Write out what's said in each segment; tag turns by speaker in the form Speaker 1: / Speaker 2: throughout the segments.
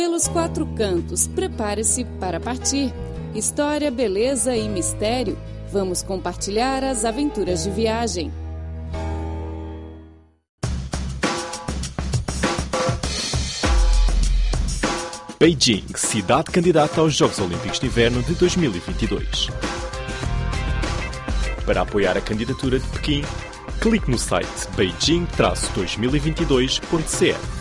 Speaker 1: Pelos quatro cantos, prepare-se para partir. História, beleza e mistério. Vamos compartilhar as aventuras de viagem.
Speaker 2: Beijing, cidade candidata aos Jogos Olímpicos de Inverno de 2022. Para apoiar a candidatura de Pequim, clique no site beijing-2022.cl.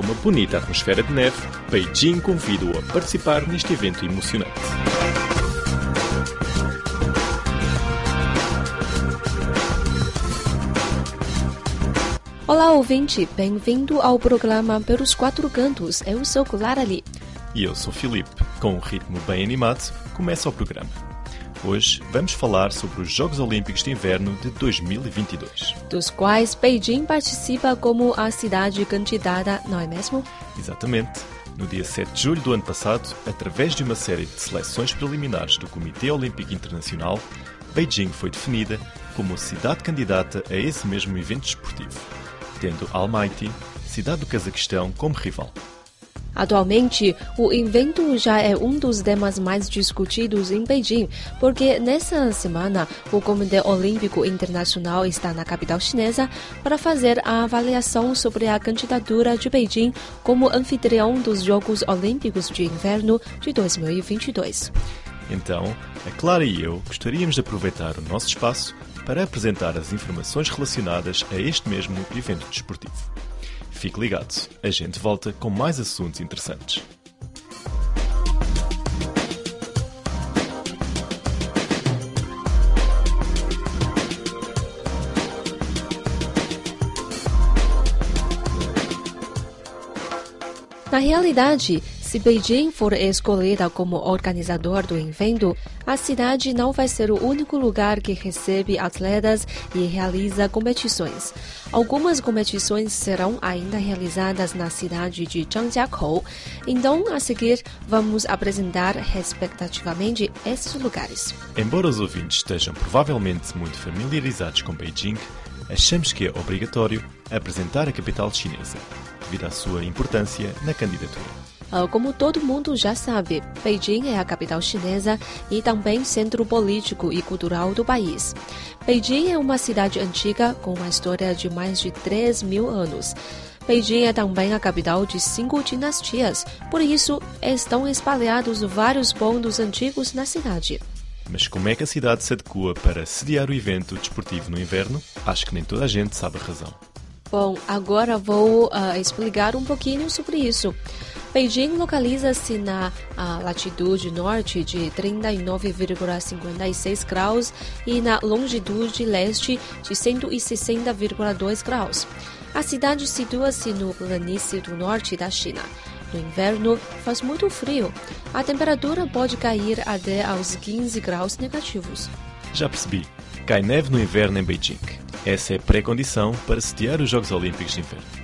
Speaker 2: Com uma bonita atmosfera de neve, Beijing convida-o a participar neste evento emocionante.
Speaker 3: Olá, ouvinte! Bem-vindo ao programa Pelos Quatro Cantos. Eu sou Clara Lee.
Speaker 2: E eu sou Filipe. Com um ritmo bem animado, começa o programa. Hoje vamos falar sobre os Jogos Olímpicos de Inverno de 2022.
Speaker 3: Dos quais Beijing participa como a cidade candidata, não é mesmo?
Speaker 2: Exatamente. No dia 7 de julho do ano passado, através de uma série de seleções preliminares do Comitê Olímpico Internacional, Beijing foi definida como cidade candidata a esse mesmo evento desportivo tendo Almaty, cidade do Cazaquistão, como rival.
Speaker 3: Atualmente, o evento já é um dos temas mais discutidos em Beijing, porque nessa semana o Comitê Olímpico Internacional está na capital chinesa para fazer a avaliação sobre a candidatura de Beijing como anfitrião dos Jogos Olímpicos de Inverno de 2022.
Speaker 2: Então, a Clara e eu gostaríamos de aproveitar o nosso espaço para apresentar as informações relacionadas a este mesmo evento desportivo. Fique ligado, a gente volta com mais assuntos interessantes.
Speaker 3: Na realidade, se Beijing for escolhida como organizador do evento, a cidade não vai ser o único lugar que recebe atletas e realiza competições. Algumas competições serão ainda realizadas na cidade de Zhangjiakou. Então, a seguir, vamos apresentar respectivamente esses lugares.
Speaker 2: Embora os ouvintes estejam provavelmente muito familiarizados com Beijing, achamos que é obrigatório apresentar a capital chinesa, devido à sua importância na candidatura.
Speaker 3: Ah, como todo mundo já sabe, Beijing é a capital chinesa e também centro político e cultural do país. Beijing é uma cidade antiga com uma história de mais de 3 mil anos. Beijing é também a capital de cinco dinastias, por isso estão espalhados vários pontos antigos na cidade.
Speaker 2: Mas como é que a cidade se adequa para sediar o evento desportivo no inverno? Acho que nem toda a gente sabe a razão.
Speaker 3: Bom, agora vou uh, explicar um pouquinho sobre isso. Beijing localiza-se na latitude norte de 39,56 graus e na longitude leste de 160,2 graus. A cidade situa-se no planície do norte da China. No inverno, faz muito frio. A temperatura pode cair até aos 15 graus negativos.
Speaker 2: Já percebi. Cai neve no inverno em Beijing. Essa é pré-condição para sediar os Jogos Olímpicos de Inverno.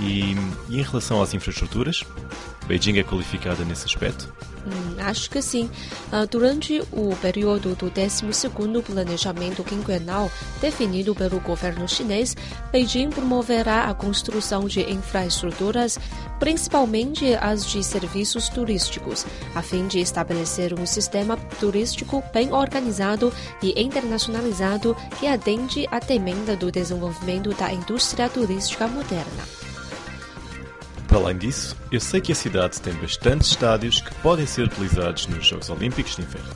Speaker 2: E, e em relação às infraestruturas, Beijing é qualificada nesse aspecto?
Speaker 3: Hum, acho que sim. Uh, durante o período do 12º Planejamento Quinquenal definido pelo governo chinês, Beijing promoverá a construção de infraestruturas, principalmente as de serviços turísticos, a fim de estabelecer um sistema turístico bem organizado e internacionalizado que atende à demanda do desenvolvimento da indústria turística moderna.
Speaker 2: Para além disso, eu sei que a cidade tem bastantes estádios que podem ser utilizados nos Jogos Olímpicos de Inverno.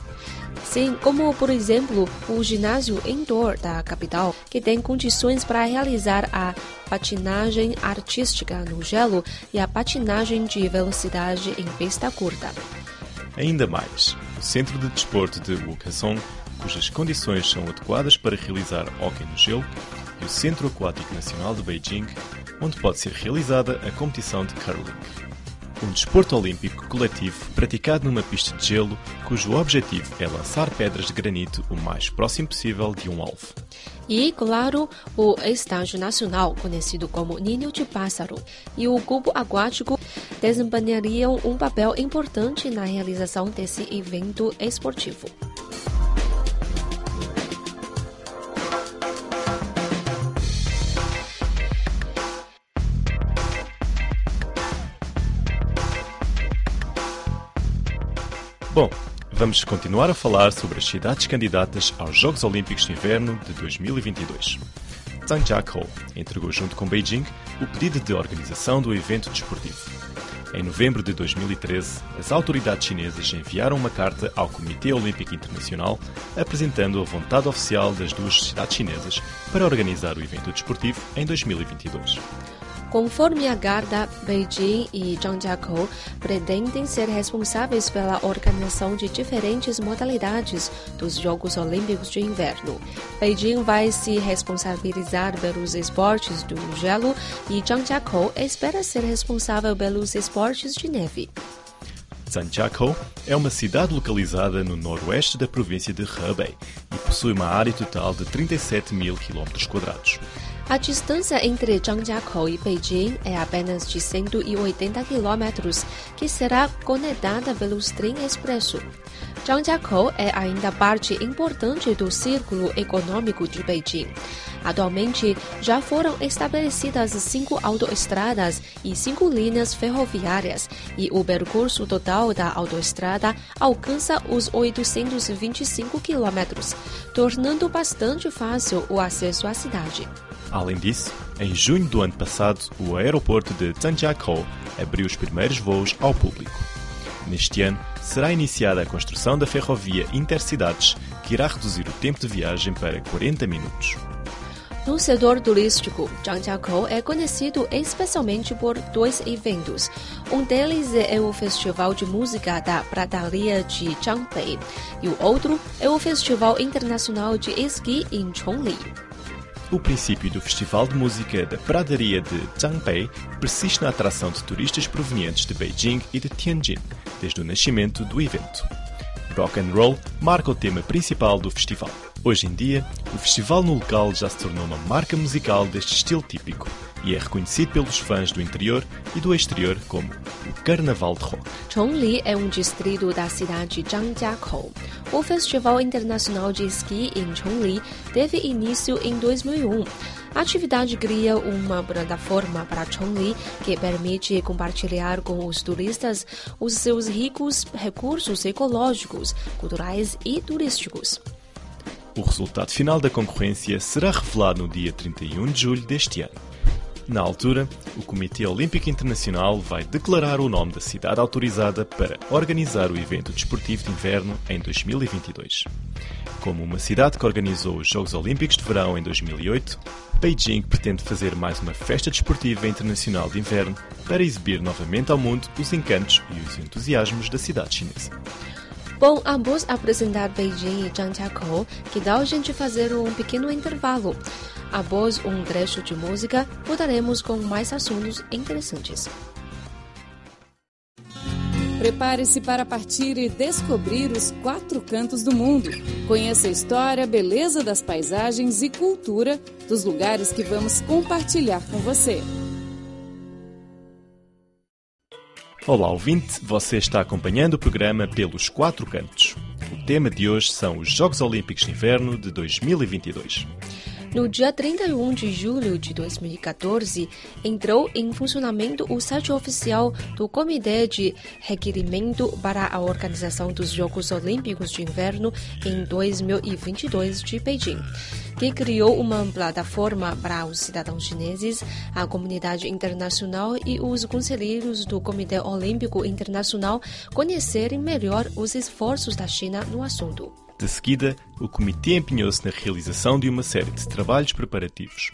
Speaker 3: Sim, como por exemplo o ginásio indoor da capital, que tem condições para realizar a patinagem artística no gelo e a patinagem de velocidade em pista curta.
Speaker 2: Ainda mais, o Centro de Desporto de Wukesong, cujas condições são adequadas para realizar hóquei no gelo, o Centro Aquático Nacional de Beijing, onde pode ser realizada a competição de curling. Um desporto olímpico coletivo praticado numa pista de gelo, cujo objetivo é lançar pedras de granito o mais próximo possível de um alvo.
Speaker 3: E, claro, o estágio nacional, conhecido como Ninho de Pássaro, e o cubo aquático desempenhariam um papel importante na realização desse evento esportivo.
Speaker 2: Vamos continuar a falar sobre as cidades candidatas aos Jogos Olímpicos de Inverno de 2022. Zhangjiakou entregou junto com Beijing o pedido de organização do evento desportivo. Em novembro de 2013, as autoridades chinesas enviaram uma carta ao Comitê Olímpico Internacional apresentando a vontade oficial das duas cidades chinesas para organizar o evento desportivo em 2022.
Speaker 3: Conforme a Garda, Beijing e Zhangjiakou pretendem ser responsáveis pela organização de diferentes modalidades dos Jogos Olímpicos de Inverno. Beijing vai se responsabilizar pelos esportes do gelo e Zhangjiakou espera ser responsável pelos esportes de neve.
Speaker 2: Zhangjiakou é uma cidade localizada no noroeste da província de Hebei e possui uma área total de 37 mil km quadrados.
Speaker 3: A distância entre Zhangjiakou e Beijing é apenas de 180 quilômetros, que será conectada pelos trem expresso. Zhangjiakou é ainda parte importante do círculo econômico de Beijing. Atualmente, já foram estabelecidas cinco autoestradas e cinco linhas ferroviárias, e o percurso total da autoestrada alcança os 825 quilômetros, tornando bastante fácil o acesso à cidade.
Speaker 2: Além disso, em junho do ano passado, o aeroporto de Zhangjiakou abriu os primeiros voos ao público. Neste ano, será iniciada a construção da ferrovia Intercidades, que irá reduzir o tempo de viagem para 40 minutos.
Speaker 3: No setor turístico, Zhangjiakou é conhecido especialmente por dois eventos. Um deles é o Festival de Música da Pradaria de Zhangbei e o outro é o Festival Internacional de Esqui em Chongli.
Speaker 2: O princípio do Festival de Música da Pradaria de Zhangbei persiste na atração de turistas provenientes de Beijing e de Tianjin, desde o nascimento do evento. Rock and roll marca o tema principal do festival. Hoje em dia, o festival no local já se tornou uma marca musical deste estilo típico e é reconhecido pelos fãs do interior e do exterior como o Carnaval de Rock.
Speaker 3: Chongli é um distrito da cidade de Zhangjiakou. O Festival Internacional de Esqui em Chongli teve início em 2001. A atividade cria uma plataforma para Chongli que permite compartilhar com os turistas os seus ricos recursos ecológicos, culturais e turísticos.
Speaker 2: O resultado final da concorrência será revelado no dia 31 de julho deste ano. Na altura, o Comitê Olímpico Internacional vai declarar o nome da cidade autorizada para organizar o evento desportivo de inverno em 2022. Como uma cidade que organizou os Jogos Olímpicos de Verão em 2008, Beijing pretende fazer mais uma festa desportiva internacional de inverno para exibir novamente ao mundo os encantos e os entusiasmos da cidade chinesa.
Speaker 3: Bom, ambos apresentar Beijing e Zhangjiakou, que dá a gente fazer um pequeno intervalo. Após um trecho de música, voltaremos com mais assuntos interessantes.
Speaker 1: Prepare-se para partir e descobrir os quatro cantos do mundo. Conheça a história, beleza das paisagens e cultura dos lugares que vamos compartilhar com você.
Speaker 2: Olá, ouvinte, você está acompanhando o programa Pelos Quatro Cantos. O tema de hoje são os Jogos Olímpicos de Inverno de 2022.
Speaker 3: No dia 31 de julho de 2014, entrou em funcionamento o site oficial do Comitê de Requerimento para a Organização dos Jogos Olímpicos de Inverno em 2022 de Beijing que criou uma plataforma para os cidadãos chineses, a comunidade internacional e os conselheiros do Comitê Olímpico Internacional conhecerem melhor os esforços da China no assunto.
Speaker 2: De seguida, o comitê empenhou-se na realização de uma série de trabalhos preparativos.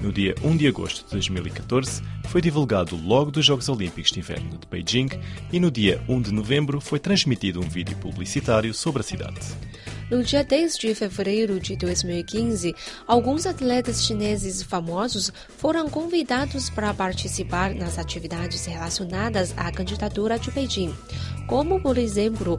Speaker 2: No dia 1 de agosto de 2014, foi divulgado logo dos Jogos Olímpicos de Inverno de Beijing e no dia 1 de novembro foi transmitido um vídeo publicitário sobre a cidade.
Speaker 3: No dia 10 de fevereiro de 2015, alguns atletas chineses famosos foram convidados para participar nas atividades relacionadas à candidatura de Beijing, como, por exemplo,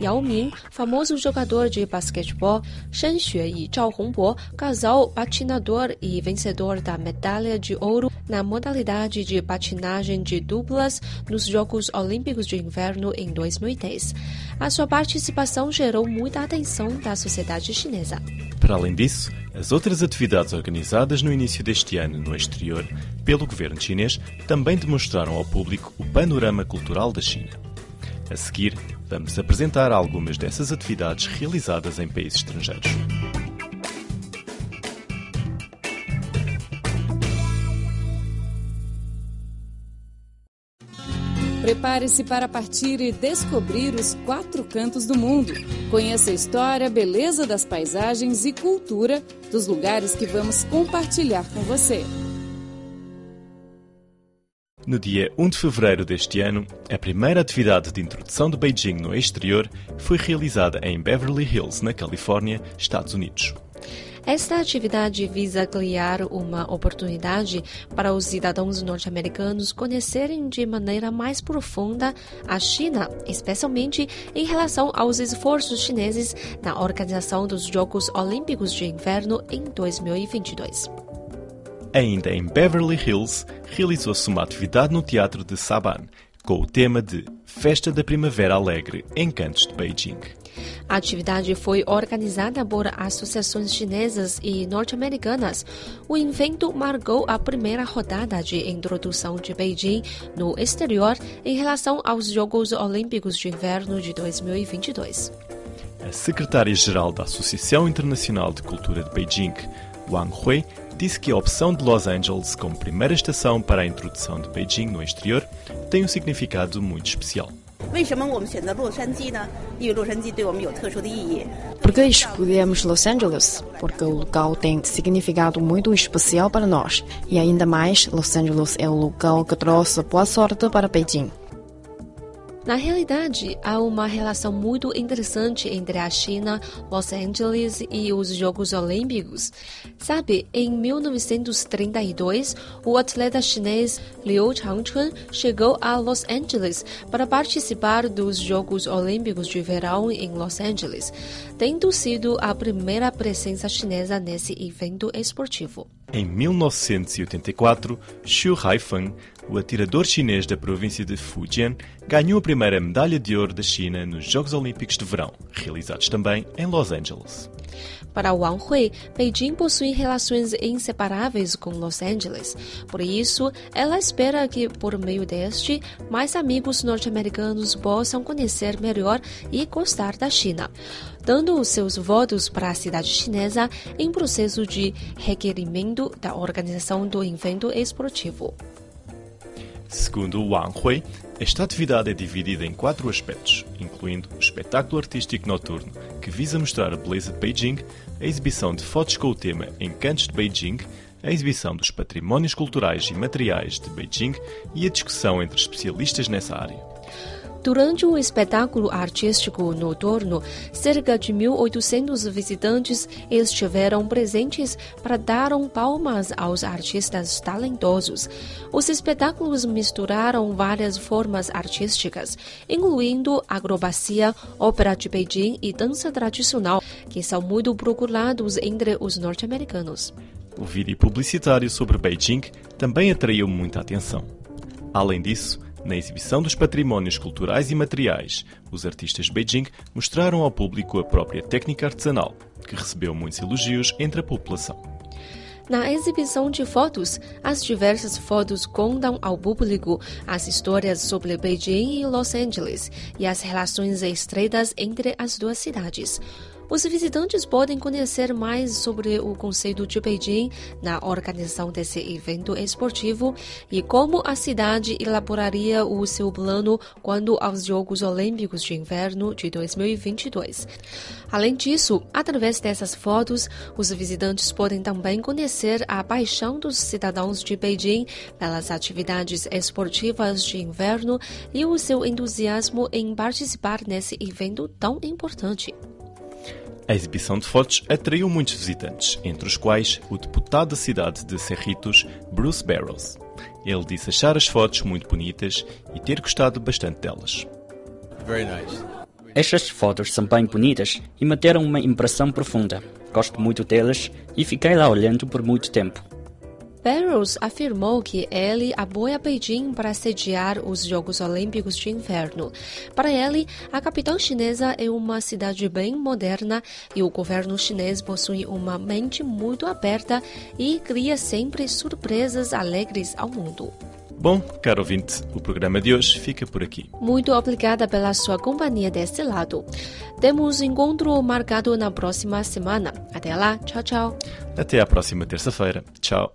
Speaker 3: Yao Ming, famoso jogador de basquetebol, Shen Xue e Zhao Hongbo, casal patinador e vencedor da medalha de ouro na modalidade de patinagem de duplas nos Jogos Olímpicos de Inverno em 2010. A sua participação gerou muita atenção da sociedade chinesa.
Speaker 2: Para além disso, as outras atividades organizadas no início deste ano no exterior pelo governo chinês também demonstraram ao público o panorama cultural da China. A seguir, vamos apresentar algumas dessas atividades realizadas em países estrangeiros.
Speaker 1: Prepare-se para partir e descobrir os quatro cantos do mundo. Conheça a história, beleza das paisagens e cultura dos lugares que vamos compartilhar com você.
Speaker 2: No dia 1 de fevereiro deste ano, a primeira atividade de introdução de Beijing no exterior foi realizada em Beverly Hills, na Califórnia, Estados Unidos.
Speaker 3: Esta atividade visa criar uma oportunidade para os cidadãos norte-americanos conhecerem de maneira mais profunda a China, especialmente em relação aos esforços chineses na organização dos Jogos Olímpicos de Inverno em 2022.
Speaker 2: Ainda em Beverly Hills, realizou-se uma atividade no Teatro de Saban, com o tema de Festa da Primavera Alegre, Encantos de Beijing.
Speaker 3: A atividade foi organizada por associações chinesas e norte-americanas. O evento marcou a primeira rodada de introdução de Beijing no exterior em relação aos Jogos Olímpicos de Inverno de 2022.
Speaker 2: A secretária-geral da Associação Internacional de Cultura de Beijing, Wang Hui, disse que a opção de Los Angeles como primeira estação para a introdução de Beijing no exterior tem um significado muito especial.
Speaker 4: Por que escolhemos Los Angeles? Porque o local tem significado muito especial para nós. E ainda mais, Los Angeles é o local que trouxe boa sorte para Beijing.
Speaker 3: Na realidade, há uma relação muito interessante entre a China, Los Angeles e os Jogos Olímpicos. Sabe, em 1932, o atleta chinês Liu Changchun chegou a Los Angeles para participar dos Jogos Olímpicos de Verão em Los Angeles, tendo sido a primeira presença chinesa nesse evento esportivo.
Speaker 2: Em 1984, Xu Haifeng o atirador chinês da província de Fujian ganhou a primeira medalha de ouro da China nos Jogos Olímpicos de Verão, realizados também em Los Angeles.
Speaker 3: Para Wang Hui, Beijing possui relações inseparáveis com Los Angeles. Por isso, ela espera que, por meio deste, mais amigos norte-americanos possam conhecer melhor e gostar da China, dando seus votos para a cidade chinesa em processo de requerimento da organização do evento esportivo.
Speaker 2: Segundo Wang Hui, esta atividade é dividida em quatro aspectos, incluindo o espetáculo artístico noturno, que visa mostrar a beleza de Beijing, a exibição de fotos com o tema Encantos de Beijing, a exibição dos patrimónios culturais e materiais de Beijing e a discussão entre especialistas nessa área.
Speaker 3: Durante o espetáculo artístico noturno, cerca de 1.800 visitantes estiveram presentes para dar palmas aos artistas talentosos. Os espetáculos misturaram várias formas artísticas, incluindo acrobacia, ópera de Beijing e dança tradicional, que são muito procurados entre os norte-americanos.
Speaker 2: O vídeo publicitário sobre Beijing também atraiu muita atenção. Além disso, na exibição dos patrimónios culturais e materiais, os artistas de Beijing mostraram ao público a própria técnica artesanal, que recebeu muitos elogios entre a população.
Speaker 3: Na exibição de fotos, as diversas fotos contam ao público as histórias sobre Beijing e Los Angeles e as relações estreitas entre as duas cidades. Os visitantes podem conhecer mais sobre o conceito de Beijing na organização desse evento esportivo e como a cidade elaboraria o seu plano quando aos Jogos Olímpicos de Inverno de 2022. Além disso, através dessas fotos, os visitantes podem também conhecer a paixão dos cidadãos de Beijing pelas atividades esportivas de inverno e o seu entusiasmo em participar nesse evento tão importante.
Speaker 2: A exibição de fotos atraiu muitos visitantes, entre os quais o deputado da cidade de Cerritos, Bruce Barrows. Ele disse achar as fotos muito bonitas e ter gostado bastante delas.
Speaker 5: Estas fotos são bem bonitas e me deram uma impressão profunda. Gosto muito delas e fiquei lá olhando por muito tempo.
Speaker 3: Barrows afirmou que ele apoia Beijing para sediar os Jogos Olímpicos de Inverno. Para ele, a capital chinesa é uma cidade bem moderna e o governo chinês possui uma mente muito aberta e cria sempre surpresas alegres ao mundo.
Speaker 2: Bom, caro ouvinte, o programa de hoje fica por aqui.
Speaker 3: Muito obrigada pela sua companhia deste lado. Temos encontro marcado na próxima semana. Até lá, tchau, tchau.
Speaker 2: Até à próxima terça-feira. Tchau.